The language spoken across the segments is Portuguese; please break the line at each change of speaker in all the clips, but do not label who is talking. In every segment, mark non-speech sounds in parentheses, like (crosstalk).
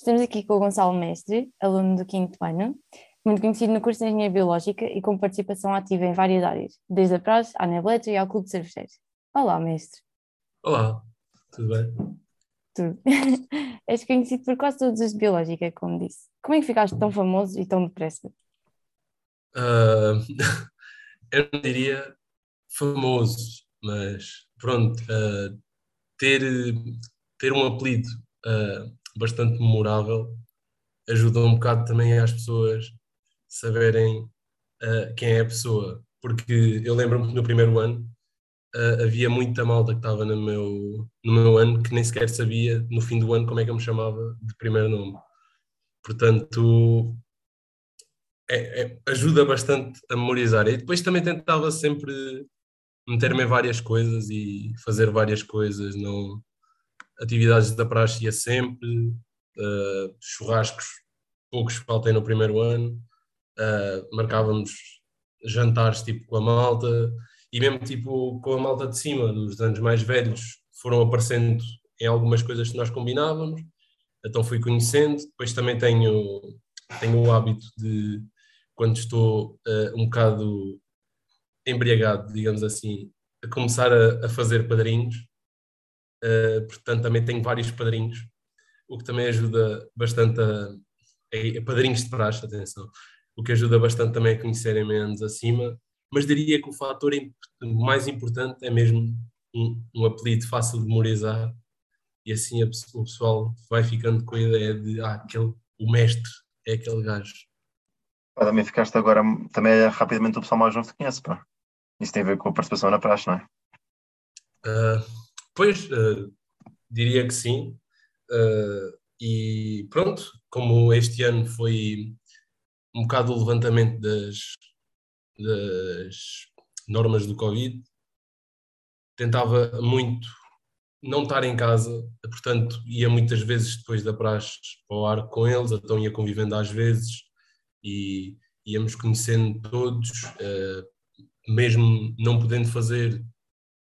Estamos aqui com o Gonçalo Mestre, aluno do quinto ano, muito conhecido no curso de Engenharia Biológica e com participação ativa em várias áreas, desde a praxe à Nebleta e ao Clube de Cervejeiros. Olá, mestre.
Olá, tudo bem?
Tudo. (laughs) És conhecido por quase todos os de Biológica, como disse. Como é que ficaste tão famoso e tão depressa?
Uh, (laughs) eu não diria famoso, mas pronto, uh, ter, ter um apelido uh, bastante memorável ajuda um bocado também às pessoas saberem uh, quem é a pessoa. Porque eu lembro-me que no primeiro ano uh, havia muita malta que estava no meu, no meu ano que nem sequer sabia no fim do ano como é que eu me chamava de primeiro nome. Portanto, é, é, ajuda bastante a memorizar. E depois também tentava sempre meter-me em várias coisas e fazer várias coisas. Não, atividades da praxe ia sempre, uh, churrascos, poucos faltei no primeiro ano, uh, marcávamos jantares tipo com a malta e mesmo tipo com a malta de cima, dos anos mais velhos, foram aparecendo em algumas coisas que nós combinávamos, então fui conhecendo, depois também tenho, tenho o hábito de, quando estou uh, um bocado embriagado, digamos assim, a começar a, a fazer padrinhos, uh, portanto também tenho vários padrinhos, o que também ajuda bastante a, a, padrinhos de praxe, atenção, o que ajuda bastante também a conhecerem menos acima, mas diria que o fator mais importante é mesmo um, um apelido fácil de memorizar e assim a, o pessoal vai ficando com a ideia de ah, aquele, o mestre é aquele gajo.
também ficaste agora, também é rapidamente o pessoal mais novo que conhece, pá. Isso tem a ver com a participação na praxe, não é?
Uh, Pois, uh, diria que sim. Uh, e pronto, como este ano foi um bocado o levantamento das, das normas do Covid, tentava muito não estar em casa, portanto, ia muitas vezes depois da praxe ao ar com eles, então ia convivendo às vezes e íamos conhecendo todos, uh, mesmo não podendo fazer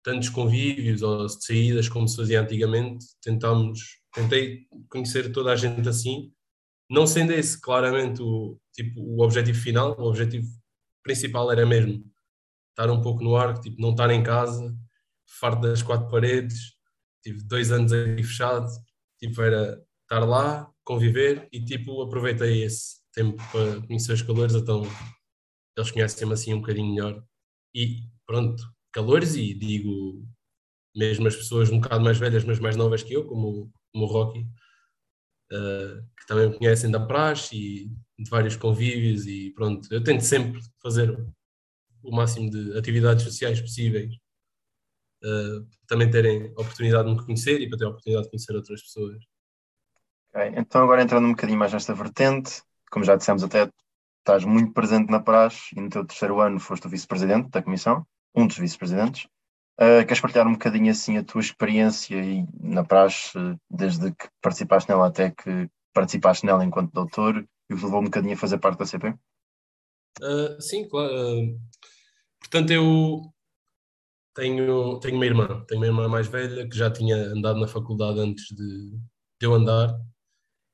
tantos convívios ou saídas como se fazia antigamente, tentámos, tentei conhecer toda a gente assim, não sendo esse claramente o, tipo, o objetivo final, o objetivo principal era mesmo estar um pouco no ar, tipo, não estar em casa, farto das quatro paredes, tive dois anos aí fechado, tipo, era estar lá, conviver e tipo, aproveitei esse tempo para conhecer os calores, então eles conhecem-me assim um bocadinho melhor e pronto, calores e digo mesmo as pessoas um bocado mais velhas, mas mais novas que eu, como, como o Rocky, uh, que também me conhecem da praxe e de vários convívios e pronto, eu tento sempre fazer o máximo de atividades sociais possíveis uh, também terem a oportunidade de me conhecer e para ter a oportunidade de conhecer outras pessoas.
Okay. Então agora entrando um bocadinho mais nesta vertente, como já dissemos até, estás muito presente na praxe e no teu terceiro ano foste o vice-presidente da comissão um dos vice-presidentes. Uh, queres partilhar um bocadinho assim a tua experiência e na praxe, desde que participaste nela até que participaste nela enquanto doutor e o levou um bocadinho a fazer parte da CP?
Uh, sim, claro. Uh, portanto, eu tenho, tenho uma irmã, tenho uma irmã mais velha que já tinha andado na faculdade antes de, de eu andar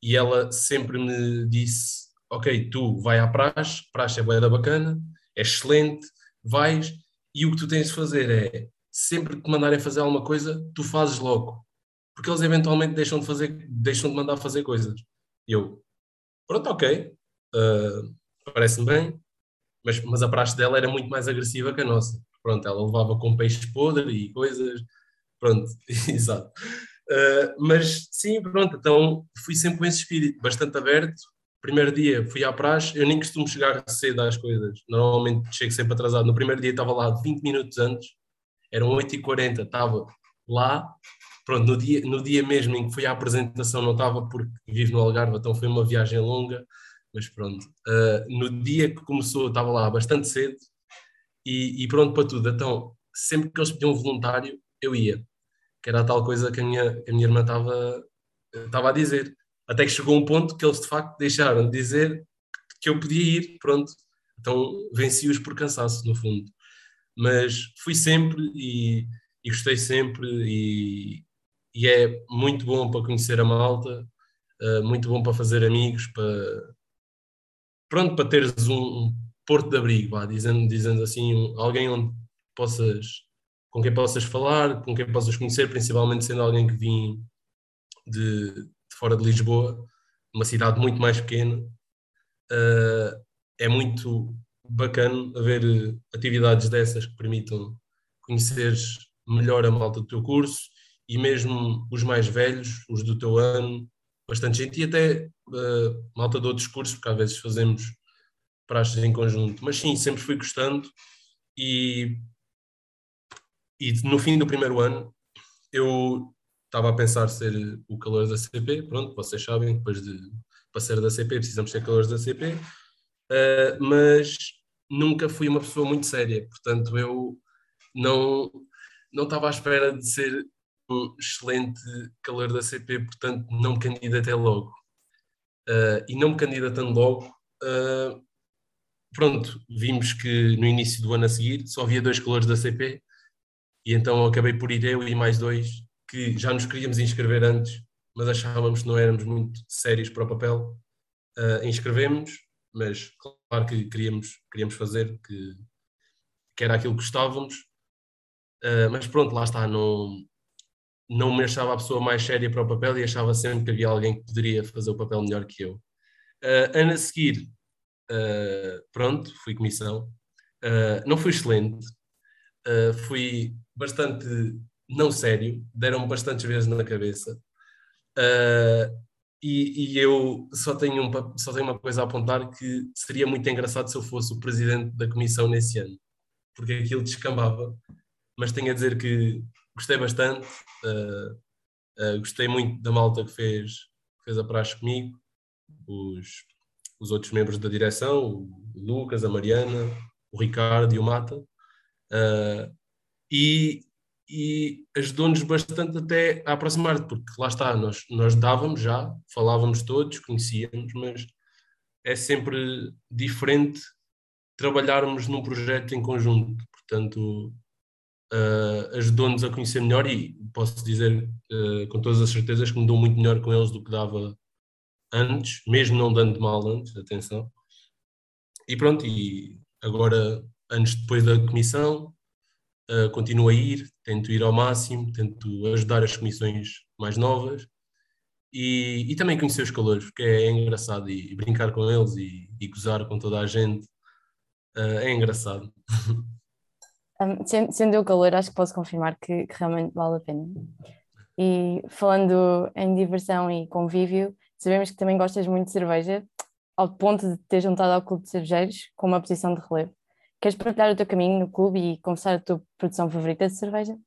e ela sempre me disse: Ok, tu vai à praxe, praxe é boa da bacana, é excelente, vais e o que tu tens de fazer é, sempre que te mandarem fazer alguma coisa, tu fazes logo. Porque eles eventualmente deixam de fazer, deixam de mandar fazer coisas. E eu, pronto, ok, uh, parece-me bem, mas, mas a praxe dela era muito mais agressiva que a nossa. Pronto, ela levava com peixe podre e coisas, pronto, (laughs) exato. Uh, mas sim, pronto, então fui sempre com esse espírito bastante aberto, primeiro dia fui à praxe, eu nem costumo chegar cedo às coisas, normalmente chego sempre atrasado. No primeiro dia estava lá 20 minutos antes, eram 8h40, estava lá. Pronto, no dia, no dia mesmo em que fui à apresentação não estava porque vivo no Algarve, então foi uma viagem longa, mas pronto. Uh, no dia que começou estava lá bastante cedo e, e, pronto para tudo. Então, sempre que eles pediam um voluntário, eu ia, que era a tal coisa que a minha, a minha irmã estava, estava a dizer até que chegou um ponto que eles de facto deixaram de dizer que eu podia ir, pronto. Então venci-os por cansaço, no fundo. Mas fui sempre e, e gostei sempre e, e, é muito bom para conhecer a malta. uh, muito bom para fazer amigos, para, pronto, para teres um, um porto de abrigo, vá, dizendo, dizendo assim, um, alguém onde possas, com quem possas falar, com quem possas conhecer, principalmente sendo alguém que vim de, fora de Lisboa, uma cidade muito mais pequena. Uh, é muito bacana haver atividades dessas que permitam conheceres melhor a malta do teu curso e mesmo os mais velhos, os do teu ano, bastante gente, e até uh, malta de outros cursos, porque às vezes fazemos praxes em conjunto. Mas sim, sempre fui gostando e, e no fim do primeiro ano eu estava a pensar ser o calor da CP, pronto, vocês sabem, depois de passar da CP precisamos ser calores da CP, uh, eh, mas nunca fui uma pessoa muito séria, portanto eu não, não estava à espera de ser um excelente calor da CP, portanto não me candidatei logo. Uh, e não me candidatando logo, uh, pronto, vimos que no início do ano a seguir só havia dois calores da CP, e então acabei por ir eu e mais dois que já nos queríamos inscrever antes, mas achávamos que não éramos muito sérios para o papel. Uh, inscrevemos, mas claro que queríamos, queríamos fazer, que, que era aquilo que gostávamos, uh, mas pronto, lá está, não, não me achava a pessoa mais séria para o papel e achava sempre que havia alguém que poderia fazer o papel melhor que eu. Uh, ano a seguir, uh, pronto, fui comissão. Uh, não fui excelente, fui bastante não sério, deram-me bastantes vezes na cabeça. E, e, eu só tenho, um, só tenho uma coisa a apontar que seria muito engraçado se eu fosse o presidente da comissão nesse ano, porque aquilo descambava. Mas tenho a dizer que gostei bastante, uh, uh, gostei muito da malta que fez, que fez a praxe comigo, os, os outros membros da direção, o Lucas, a Mariana, o Ricardo e o Mata, uh, e, e ajudou-nos bastante até a aproximar, porque lá está, nós, nós dávamos já, falávamos todos, conhecíamos, mas é sempre diferente trabalharmos num projeto em conjunto, portanto uh, ajudou-nos a conhecer melhor e posso dizer uh, com todas as certezas que me dou muito melhor com eles do que dava antes, mesmo não dando mal antes, atenção. E pronto, e agora, anos depois da comissão, uh, continuo a ir, tento ir ao máximo, tento ajudar as comissões mais novas e, e também conhecer os calores, porque é, engraçado e, e, brincar com eles e, e gozar com toda a gente uh, é engraçado.
Um, sendo eu calor, acho que posso confirmar que, que, realmente vale a pena. E falando em diversão e convívio, sabemos que também gostas muito de cerveja, ao ponto de ter juntado ao Clube de Cervejeiros com uma posição de relevo. Queres partilhar o teu caminho no clube e confessar a tua produção favorita de cerveja?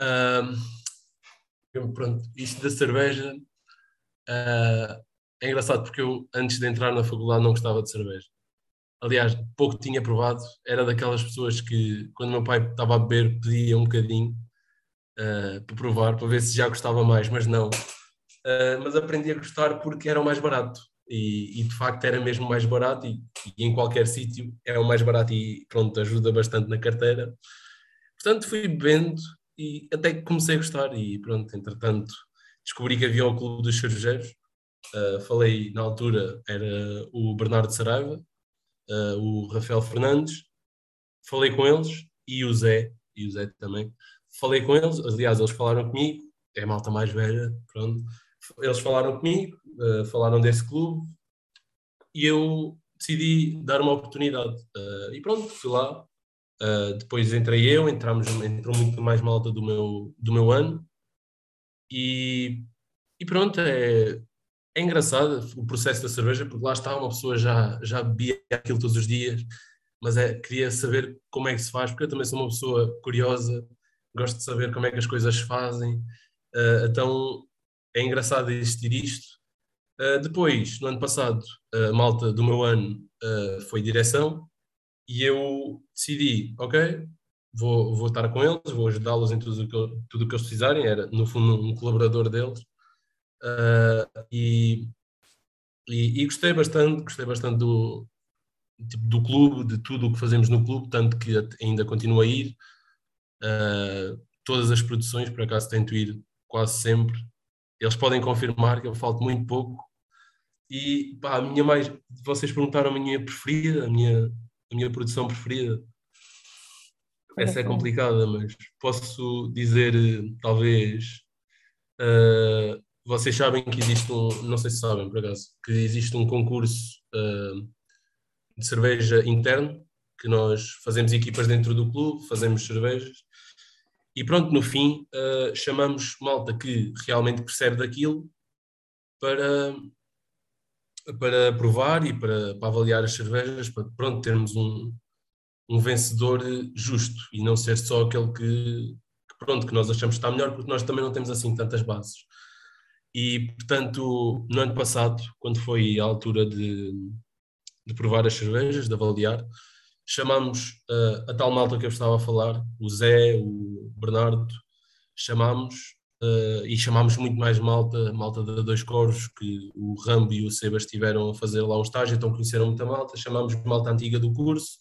Um, pronto, isto da cerveja uh, é engraçado porque eu, antes de entrar na faculdade, não gostava de cerveja aliás, pouco tinha provado, era daquelas pessoas que, quando meu pai estava a beber, pedia um bocadinho uh, para provar, para ver se já gostava mais, mas não. Uh, mas aprendi a gostar porque era o mais barato. E, e de facto era mesmo mais barato e, e em qualquer sítio é o mais barato e pronto, ajuda bastante na carteira. Portanto fui bebendo e até que comecei a gostar e pronto, entretanto descobri que havia o Clube dos Cervejeiros, uh, falei na altura, era o Bernardo Saraiva, uh, o Rafael Fernandes, falei com eles e o Zé, e o Zé também. Falei com eles, aliás, eles falaram comigo, é malta mais velha, pronto. Eles falaram comigo, uh, falaram desse clube e eu decidi dar uma oportunidade. Uh, e pronto, fui lá. Uh, depois entrei eu, entramos, entrou muito mais malta do meu, do meu ano. E, e pronto, é, é engraçado o processo da cerveja, porque lá está, uma pessoa já, já bebia aquilo todos os dias, mas é, queria saber como é que se faz, porque eu também sou uma pessoa curiosa, gosto de saber como é que as coisas se fazem, uh, então é engraçado existir isto. Uh, depois, no ano passado, a malta do meu ano uh, foi direção e eu decidi, ok, vou, vou estar com eles, vou ajudá-los em tudo o tudo que eles precisarem, era no fundo um colaborador deles Uh, e, e, e, gostei bastante, gostei bastante do, tipo, do clube, de tudo o que fazemos no clube, tanto que ainda continuo a ir. Todas as produções, por acaso tento ir quase sempre. Eles podem confirmar que eu falto muito pouco. E pá, a minha mais. Vocês perguntaram a minha preferida, a minha, a minha produção preferida. Essa é complicada, mas posso dizer, talvez. Uh, vocês sabem que existe um. Não sei se sabem, por acaso, que existe um concurso uh, de cerveja interno, que nós fazemos equipas dentro do clube, fazemos cervejas e pronto, no fim, uh, chamamos malta que realmente percebe daquilo para, para provar e para, para avaliar as cervejas, para pronto, termos um, um vencedor justo e não ser só aquele que, que, pronto, que nós achamos que está melhor, porque nós também não temos assim tantas bases. E, portanto, no ano passado, quando foi a altura de, de provar as cervejas, de avaliar, chamámos uh, a tal malta que eu estava a falar, o Zé, o Bernardo, chamámos uh, e chamámos muito mais malta, malta de dois coros, que o Rambo e o Sebas estiveram a fazer lá um estágio, então conheceram muita malta, chamámos malta antiga do curso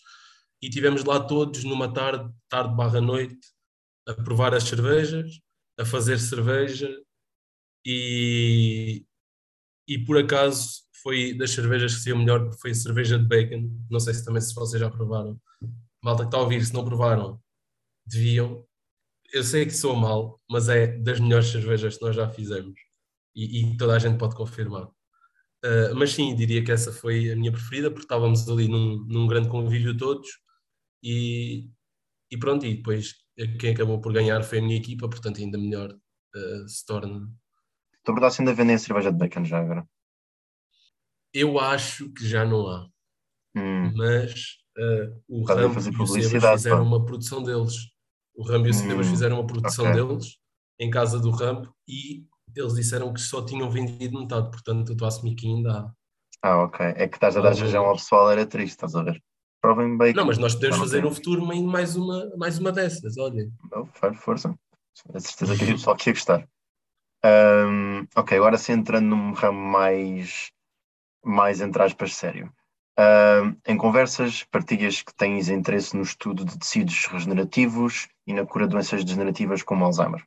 e tivemos lá todos numa tarde, tarde barra noite, a provar as cervejas, a fazer cerveja e, e por acaso foi das cervejas que saiu melhor, foi a cerveja de bacon. Não sei se também se vocês já provaram. Malta que está a ouvir, se não provaram, deviam. Eu sei que sou mal, mas é das melhores cervejas que nós já fizemos. E, e toda a gente pode confirmar. Uh, mas sim, diria que essa foi a minha preferida, porque estávamos ali num, num grande convívio todos. E, e pronto, e depois quem acabou por ganhar foi a minha equipa, portanto ainda melhor uh, se torna.
Estou a verdade, ainda vendem cerveja de bacon já agora.
Eu acho que já não há.
Hum.
Mas uh, o Rambo e o Sebas fizeram pá. uma produção deles. O Rambo e o Sebas hum. fizeram uma produção okay. deles em casa do Rambo e eles disseram que só tinham vendido metade, portanto eu estou a assumir que ainda há.
Ah, ok. É que estás a dar já ao pessoal, era triste, estás a ver? Provem bem.
Não, mas nós podemos fazer no futuro mais uma, mais uma dessas, olha.
Não, faz força. A certeza que (laughs) o pessoal que ia gostar. Um, ok, agora se entrando num ramo mais mais, entre aspas, sério. Uh, em conversas, partilhas que tens interesse no estudo de tecidos regenerativos e na cura de doenças degenerativas como Alzheimer.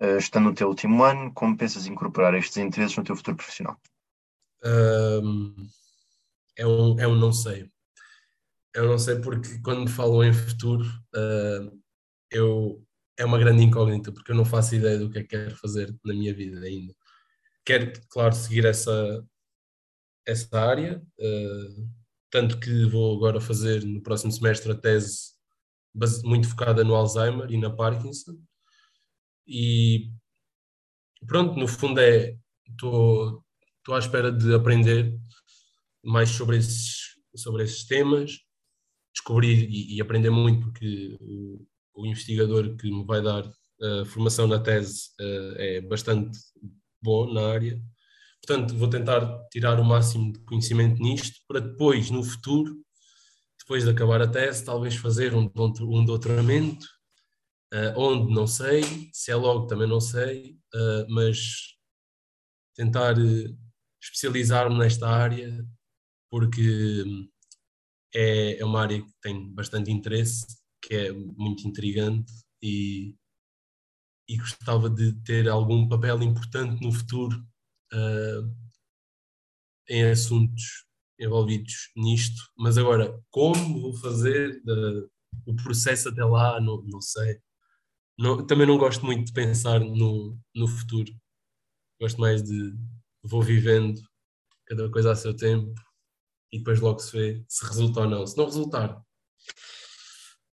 Uh, estando no teu último ano, como pensas incorporar estes interesses no teu futuro profissional?
Um, é, um, é um não sei. Eu não sei porque quando me falam em futuro, uh, eu, é uma grande incógnita, porque eu não faço ideia do que é que quero fazer na minha vida ainda. Quero, claro, seguir essa, essa área, uh, tanto que vou agora fazer no próximo semestre a tese muito focada no Alzheimer e na Parkinson. E pronto, no fundo é estou à espera de aprender mais sobre esses, sobre esses temas, descobrir e, e aprender muito, porque o, o, investigador que me vai dar a formação na tese uh, é bastante bom na área Portanto, vou tentar tirar o máximo de conhecimento nisto para depois, no futuro, depois de acabar a tese, talvez fazer um, um doutoramento, uh, onde não sei, se é logo também não sei, uh, mas tentar uh, especializar-me nesta área, porque hum, é, é uma área que tem bastante interesse, que é muito intrigante e, e gostava de ter algum papel importante no futuro uh, em assuntos envolvidos nisto, mas agora, como vou fazer uh, o processo até lá, não, não sei. Não, também não gosto muito de pensar no, no futuro. Gosto mais de vou vivendo cada coisa a seu tempo e depois logo se vê se resulta ou não. Se não resultar,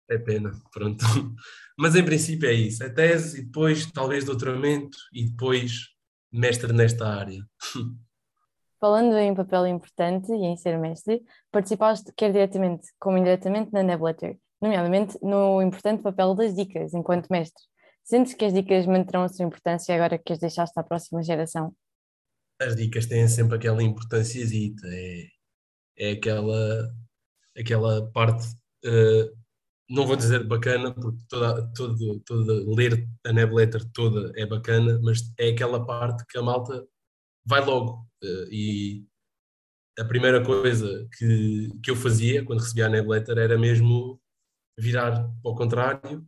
é pena, pronto. (laughs) Mas em princípio é isso, é tese e depois talvez doutoramento e depois mestre nesta área. (laughs)
Falando em papel importante e em ser mestre, participaste quer diretamente como indiretamente na Nebletter, nomeadamente no importante papel das dicas enquanto mestre. Sentes que as dicas manterão a sua importância agora que as deixaste à próxima geração?
As dicas têm sempre aquela importância, é, é aquela, aquela parte uh, não vou dizer bacana, porque toda, todo, toda, ler a newsletter toda é bacana, mas é aquela parte que a malta vai logo. Eh, e a primeira coisa que, que eu fazia quando recebia a newsletter era mesmo virar ao contrário,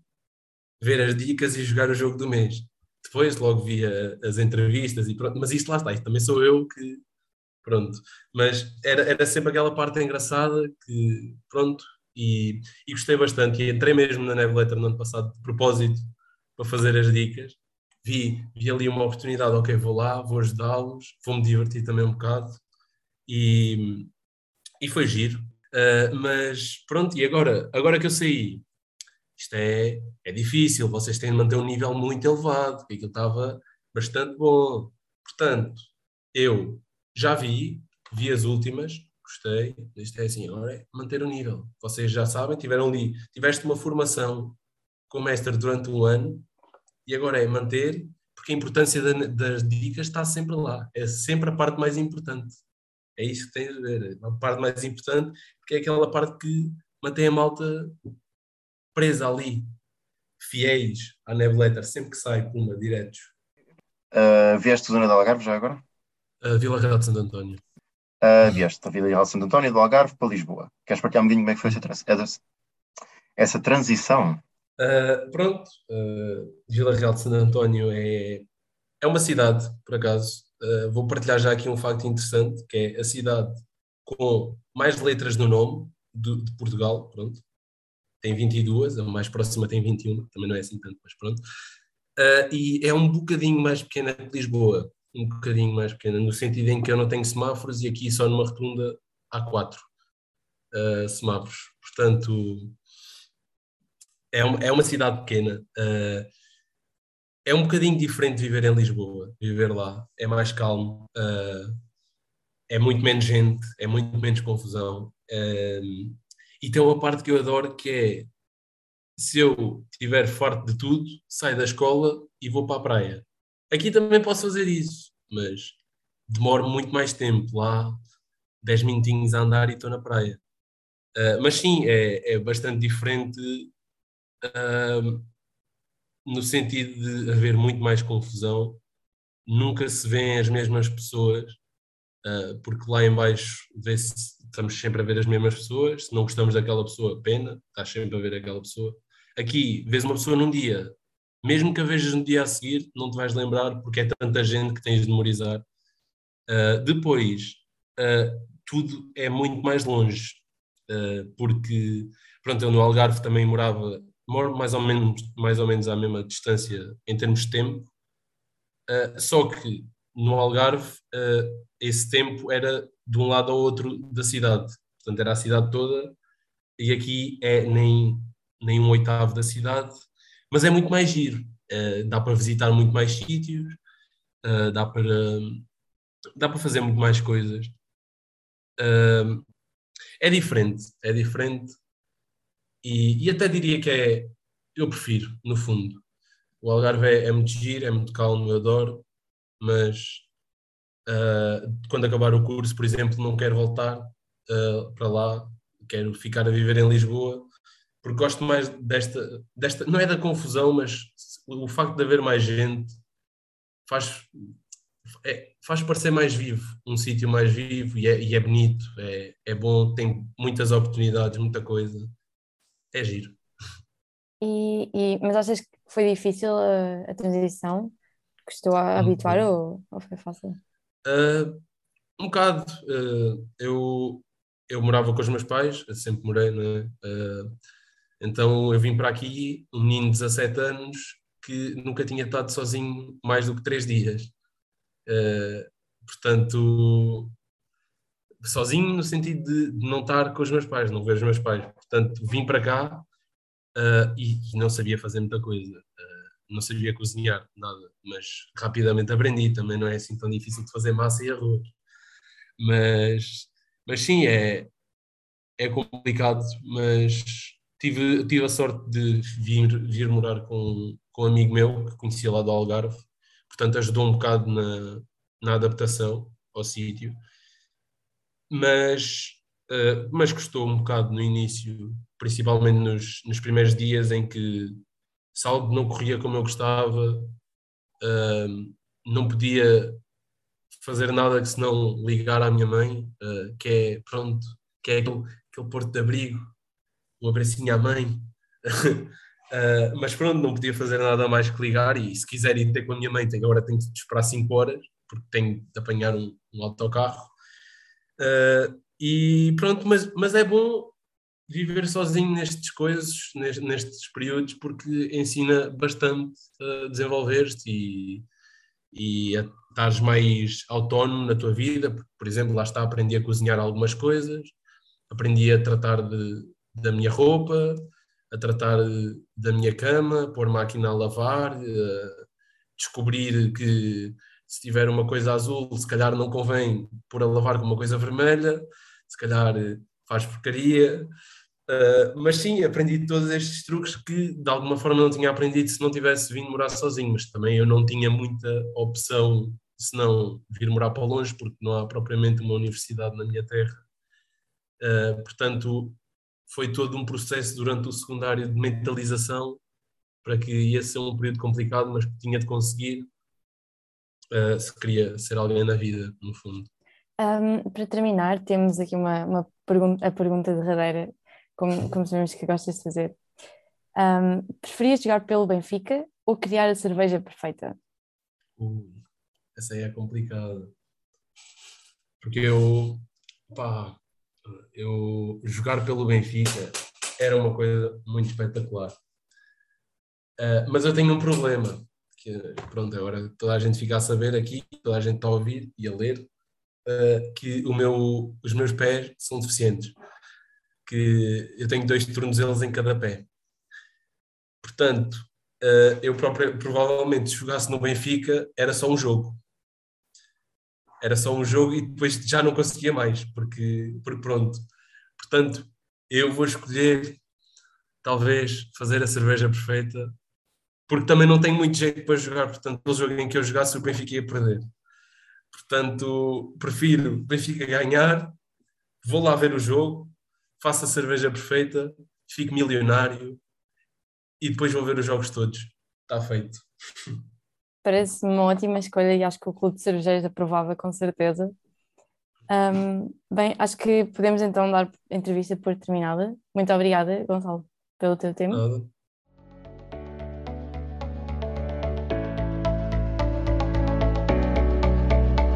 ver as dicas e jogar o jogo do mês. depois logo via as entrevistas e pronto, mas isto lá está, isto também sou eu que, pronto, mas era, era sempre aquela parte engraçada que, pronto, e, e gostei bastante, e entrei mesmo na Newsletter no ano passado de propósito para fazer as dicas, vi, vi ali uma oportunidade, ok, vou lá, vou ajudá-los, vou-me divertir também um bocado, e, e foi giro, uh, mas pronto, e agora, agora que eu saí, isto é, é difícil, vocês têm de manter um nível muito elevado, porque aquilo estava bastante bom. Portanto, eu já vi, vi as últimas, gostei, isto é assim, agora é manter o nível. Vocês já sabem, tiveram ali, tiveste uma formação com o mestre durante um ano e agora é manter, porque a importância das dicas está sempre lá, é sempre a parte mais importante. É isso que tens de ver, a parte mais importante, porque é aquela parte que mantém a malta presa ali, fiéis à newsletter, sempre que sai, puma, diretos.
Uh, vieste zona do Algarve já agora?
Uh, Vila Real de Santo António.
Uh, vieste da Vila Real Santo António, do Algarve para Lisboa. Queres partilhar um bocadinho como é que foi essa, essa transição?
Uh, pronto, uh, Vila Real de Santo António é, é uma cidade, por acaso. Uh, vou partilhar já aqui um facto interessante, que é a cidade com mais letras no nome de, de Portugal, pronto tem 22, a mais próxima tem 21, também não é assim tanto, mas pronto. Uh, e é um bocadinho mais pequena que Lisboa, um bocadinho mais pequena, no sentido em que eu não tenho semáforos e aqui só numa rotunda há quatro uh, semáforos. Portanto, é uma, é uma cidade pequena. Uh, é um bocadinho diferente viver em Lisboa, viver lá. É mais calmo, é muito menos gente, é muito menos confusão. E tem uma parte que eu adoro que é se eu estiver farto de tudo, saio da escola e vou para a praia. Aqui também posso fazer isso, mas demoro muito mais tempo lá, 10 minutinhos a andar e estou na praia. Uh, mas sim, é, é bastante diferente uh, no sentido de haver muito mais confusão. Nunca se vêem as mesmas pessoas, uh, porque lá embaixo vê-se estamos sempre a ver as mesmas pessoas. Se não gostamos daquela pessoa, pena, estás sempre a ver aquela pessoa. Aqui, vês uma pessoa num dia, mesmo que a vejas no dia a seguir, não te vais lembrar porque é tanta gente que tens de memorizar. Uh, depois, uh, tudo é muito mais longe, uh, porque, pronto, eu no Algarve também morava, moro mais ou menos, mais ou menos à mesma distância em termos de tempo, só que no Algarve esse tempo era de um lado ao outro da cidade. Portanto, era a cidade toda e aqui é nem, nem um oitavo da cidade, mas é muito mais giro. Uh, dá para visitar muito mais sítios, uh, dá, para, dá para fazer muito mais coisas. Uh, é diferente, é diferente e, e, até diria que é, eu prefiro, no fundo. O Algarve é, é muito giro, é muito calmo, eu adoro, mas Uh, quando acabar o curso, por exemplo, não quero voltar uh, para lá, quero ficar a viver em Lisboa, porque gosto mais desta, desta, não é da confusão, mas o facto de haver mais gente faz, é, faz parecer mais vivo, um sítio mais vivo e é, e é bonito, é, é bom, tem muitas oportunidades, muita coisa, é giro.
E, e, mas achas que foi difícil a, a transição? Custou a habituar ou, ou foi fácil?
Uh, um bocado. Uh, eu, eu morava com os meus pais, sempre morei, né? Uh, então eu vim para aqui, um menino de 17 anos, que nunca tinha estado sozinho mais do que três dias. Uh, portanto, sozinho no sentido de, não estar com os meus pais, não ver os meus pais. Portanto, vim para cá uh, e, e, não sabia fazer muita coisa não sabia cozinhar nada, mas rapidamente aprendi, também não é assim tão difícil de fazer massa e arroz. Mas, mas sim, é, é complicado, mas tive, tive a sorte de vir, vir morar com, com um amigo meu que conhecia lá do Algarve, portanto ajudou um bocado na, na adaptação ao sítio, mas, uh, mas custou um bocado no início, principalmente nos, nos primeiros dias em que se algo não corria como eu gostava, uh, não podia fazer nada que senão ligar à minha mãe, uh, que é, pronto, que é aquele, aquele porto de abrigo, um abracinho à mãe. Uh, (laughs) mas pronto, não podia fazer nada mais que ligar e se quiser ir ter com a minha mãe, tenho, agora tenho que esperar 5 horas, porque tenho de apanhar um, um autocarro. Uh, e pronto, mas, mas é bom viver sozinho nestes coisas, nestes, nestes períodos, porque ensina bastante a desenvolver-te e, e a estares mais autónomo na tua vida. Por exemplo, lá está, aprendi a cozinhar algumas coisas, aprendi a tratar de, da minha roupa, a tratar da minha cama, pôr máquina a lavar, a descobrir que se tiver uma coisa azul, se calhar não convém pôr a lavar com uma coisa vermelha, se calhar faz porcaria. Uh, mas sim, aprendi todos estes truques que de alguma forma não tinha aprendido se não tivesse vindo morar sozinho, mas também eu não tinha muita opção se não vir morar para longe, porque não há propriamente uma universidade na minha terra. Uh, portanto, foi todo um processo durante o secundário de mentalização para que ia ser um período complicado, mas que tinha de conseguir uh, se queria ser alguém na vida, no fundo.
Um, para terminar, temos aqui uma, uma pergunta, a pergunta derradeira como, como sabemos que gostas de fazer. Um, preferias jogar pelo Benfica ou criar a cerveja perfeita?
Uh, essa aí é complicada. Porque eu, pá, eu jogar pelo Benfica era uma coisa muito espetacular. Uh, mas eu tenho um problema, que pronto, agora toda a gente fica a saber aqui, toda a gente está a ouvir e a ler, uh, que o meu, os meus pés são deficientes que eu tenho dois tornozelos em cada pé. Portanto, eh, eu próprio, provavelmente, se jogasse no Benfica, era só um jogo. Era só um jogo e depois já não conseguia mais, porque, porque pronto. Portanto, eu vou escolher, talvez, fazer a cerveja perfeita, porque também não tenho muito jeito para jogar. Portanto, pelo jogo em que eu jogasse, o Benfica ia perder. Portanto, prefiro Benfica ganhar, vou lá ver o jogo, faço a cerveja perfeita, fico milionário e depois vou ver os jogos todos. Está feito. (laughs)
Parece-me uma ótima escolha e acho que o Clube de Cervejeiros aprovava com certeza. Um, bem, acho que podemos então dar a entrevista por terminada. Muito obrigada, Gonçalo, pelo teu tempo.
Nada.